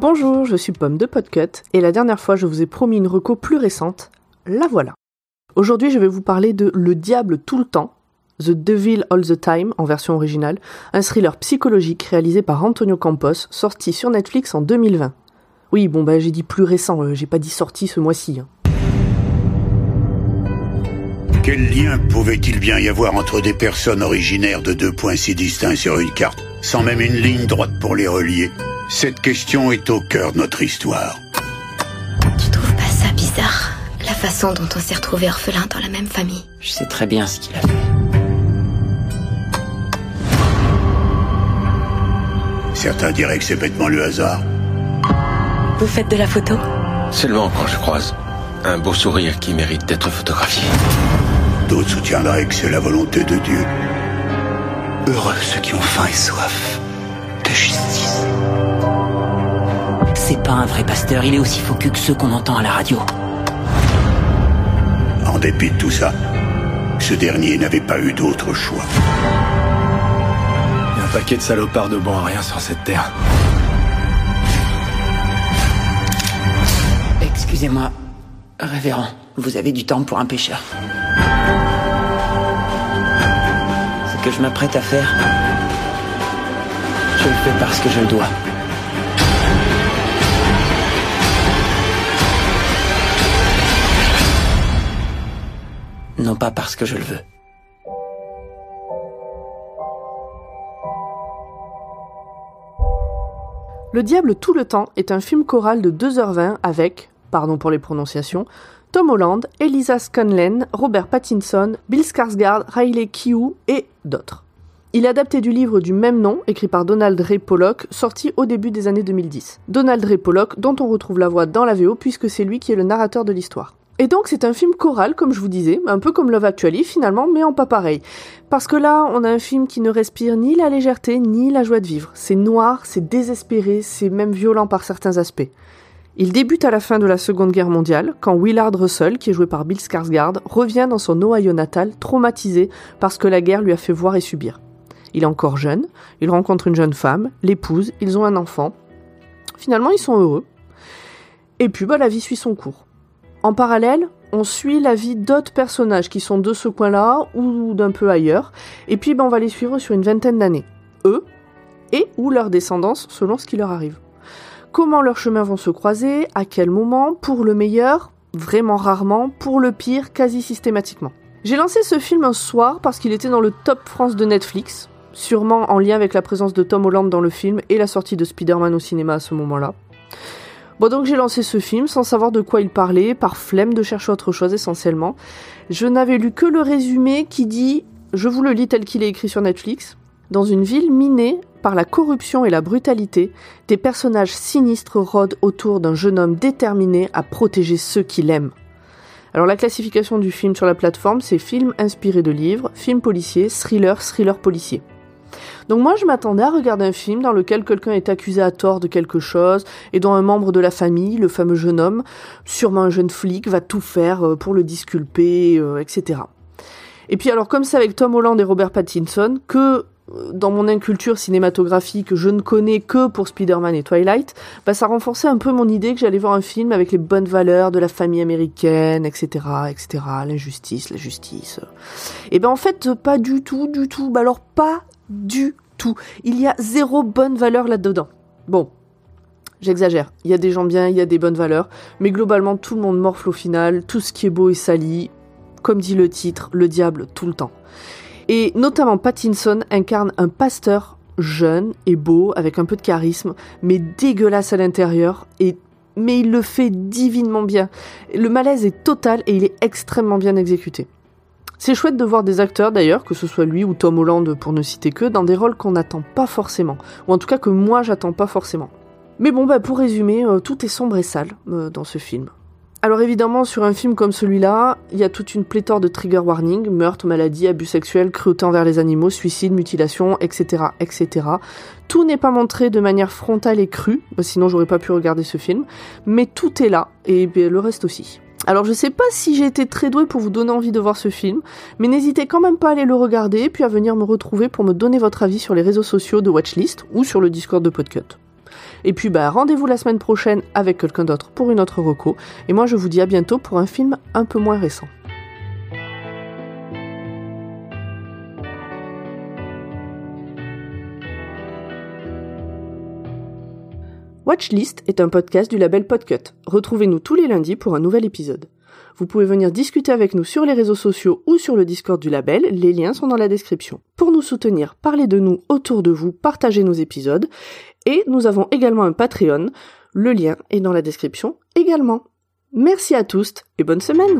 Bonjour, je suis Pomme de Podcut et la dernière fois je vous ai promis une reco plus récente, la voilà. Aujourd'hui je vais vous parler de Le Diable tout le temps, The Devil All the Time en version originale, un thriller psychologique réalisé par Antonio Campos, sorti sur Netflix en 2020. Oui, bon bah j'ai dit plus récent, euh, j'ai pas dit sorti ce mois-ci. hein. Quel lien pouvait-il bien y avoir entre des personnes originaires de deux points si distincts sur une carte, sans même une ligne droite pour les relier? Cette question est au cœur de notre histoire. Façon dont on s'est retrouvés orphelins dans la même famille. Je sais très bien ce qu'il a fait. Certains diraient que c'est bêtement le hasard. Vous faites de la photo? Seulement quand je croise un beau sourire qui mérite d'être photographié. D'autres soutiendraient que c'est la volonté de Dieu. Heureux ceux qui ont faim et soif de justice. C'est pas un vrai pasteur, il est aussi faux cul que ceux qu'on entend à la radio. En dépit de tout ça, ce dernier n'avait pas eu d'autre choix. Il y a un paquet de salopards de bon à rien sur cette terre. Excusez-moi, révérend, vous avez du temps pour un pêcheur. Ce que je m'apprête à faire, je le fais parce que je le dois. Non pas parce que je le veux. Le Diable tout le temps est un film choral de 2h20 avec, pardon pour les prononciations, Tom Holland, Elisa Scanlon, Robert Pattinson, Bill Skarsgård, Riley Keough et d'autres. Il est adapté du livre du même nom, écrit par Donald Ray Pollock, sorti au début des années 2010. Donald Ray Pollock, dont on retrouve la voix dans la VO, puisque c'est lui qui est le narrateur de l'histoire. Et donc c'est un film choral, comme je vous disais, un peu comme Love Actually finalement, mais en pas pareil. Parce que là, on a un film qui ne respire ni la légèreté, ni la joie de vivre. C'est noir, c'est désespéré, c'est même violent par certains aspects. Il débute à la fin de la Seconde Guerre mondiale, quand Willard Russell, qui est joué par Bill Skarsgård, revient dans son Ohio natal, traumatisé parce que la guerre lui a fait voir et subir. Il est encore jeune, il rencontre une jeune femme, l'épouse, ils ont un enfant. Finalement, ils sont heureux. Et puis, bah, la vie suit son cours. En parallèle, on suit la vie d'autres personnages qui sont de ce coin-là ou d'un peu ailleurs, et puis bah, on va les suivre sur une vingtaine d'années. Eux, et ou leur descendance, selon ce qui leur arrive. Comment leurs chemins vont se croiser, à quel moment, pour le meilleur, vraiment rarement, pour le pire, quasi systématiquement. J'ai lancé ce film un soir parce qu'il était dans le top France de Netflix, sûrement en lien avec la présence de Tom Holland dans le film et la sortie de Spider-Man au cinéma à ce moment-là. Bon donc j'ai lancé ce film sans savoir de quoi il parlait, par flemme de chercher autre chose essentiellement. Je n'avais lu que le résumé qui dit, je vous le lis tel qu'il est écrit sur Netflix, dans une ville minée par la corruption et la brutalité, des personnages sinistres rôdent autour d'un jeune homme déterminé à protéger ceux qu'il aime. Alors la classification du film sur la plateforme, c'est film inspiré de livres, film policier, thriller, thriller policier. Donc moi je m'attendais à regarder un film dans lequel quelqu'un est accusé à tort de quelque chose et dont un membre de la famille, le fameux jeune homme, sûrement un jeune flic, va tout faire euh, pour le disculper, euh, etc. Et puis alors comme c'est avec Tom Holland et Robert Pattinson, que euh, dans mon inculture cinématographique, je ne connais que pour Spider-Man et Twilight, bah ça renforçait un peu mon idée que j'allais voir un film avec les bonnes valeurs de la famille américaine, etc., etc., l'injustice, la justice. Et ben en fait, pas du tout, du tout. Bah alors pas du tout. Il y a zéro bonne valeur là-dedans. Bon, j'exagère. Il y a des gens bien, il y a des bonnes valeurs, mais globalement tout le monde morfle au final, tout ce qui est beau est sali, comme dit le titre, le diable tout le temps. Et notamment Pattinson incarne un pasteur jeune et beau, avec un peu de charisme, mais dégueulasse à l'intérieur, et mais il le fait divinement bien. Le malaise est total et il est extrêmement bien exécuté. C'est chouette de voir des acteurs d'ailleurs, que ce soit lui ou Tom Holland pour ne citer que, dans des rôles qu'on n'attend pas forcément, ou en tout cas que moi j'attends pas forcément. Mais bon, bah pour résumer, euh, tout est sombre et sale euh, dans ce film. Alors évidemment, sur un film comme celui-là, il y a toute une pléthore de trigger warning, meurtre, maladie, abus sexuels, cruauté envers les animaux, suicide, mutilation, etc., etc. Tout n'est pas montré de manière frontale et crue, sinon j'aurais pas pu regarder ce film, mais tout est là, et le reste aussi. Alors je sais pas si j'ai été très douée pour vous donner envie de voir ce film, mais n'hésitez quand même pas à aller le regarder, puis à venir me retrouver pour me donner votre avis sur les réseaux sociaux de Watchlist ou sur le Discord de Podcut. Et puis bah rendez-vous la semaine prochaine avec quelqu'un d'autre pour une autre reco. Et moi je vous dis à bientôt pour un film un peu moins récent. Watchlist est un podcast du label Podcut. Retrouvez-nous tous les lundis pour un nouvel épisode. Vous pouvez venir discuter avec nous sur les réseaux sociaux ou sur le Discord du label, les liens sont dans la description. Pour nous soutenir, parlez de nous autour de vous, partagez nos épisodes, et nous avons également un Patreon, le lien est dans la description également. Merci à tous et bonne semaine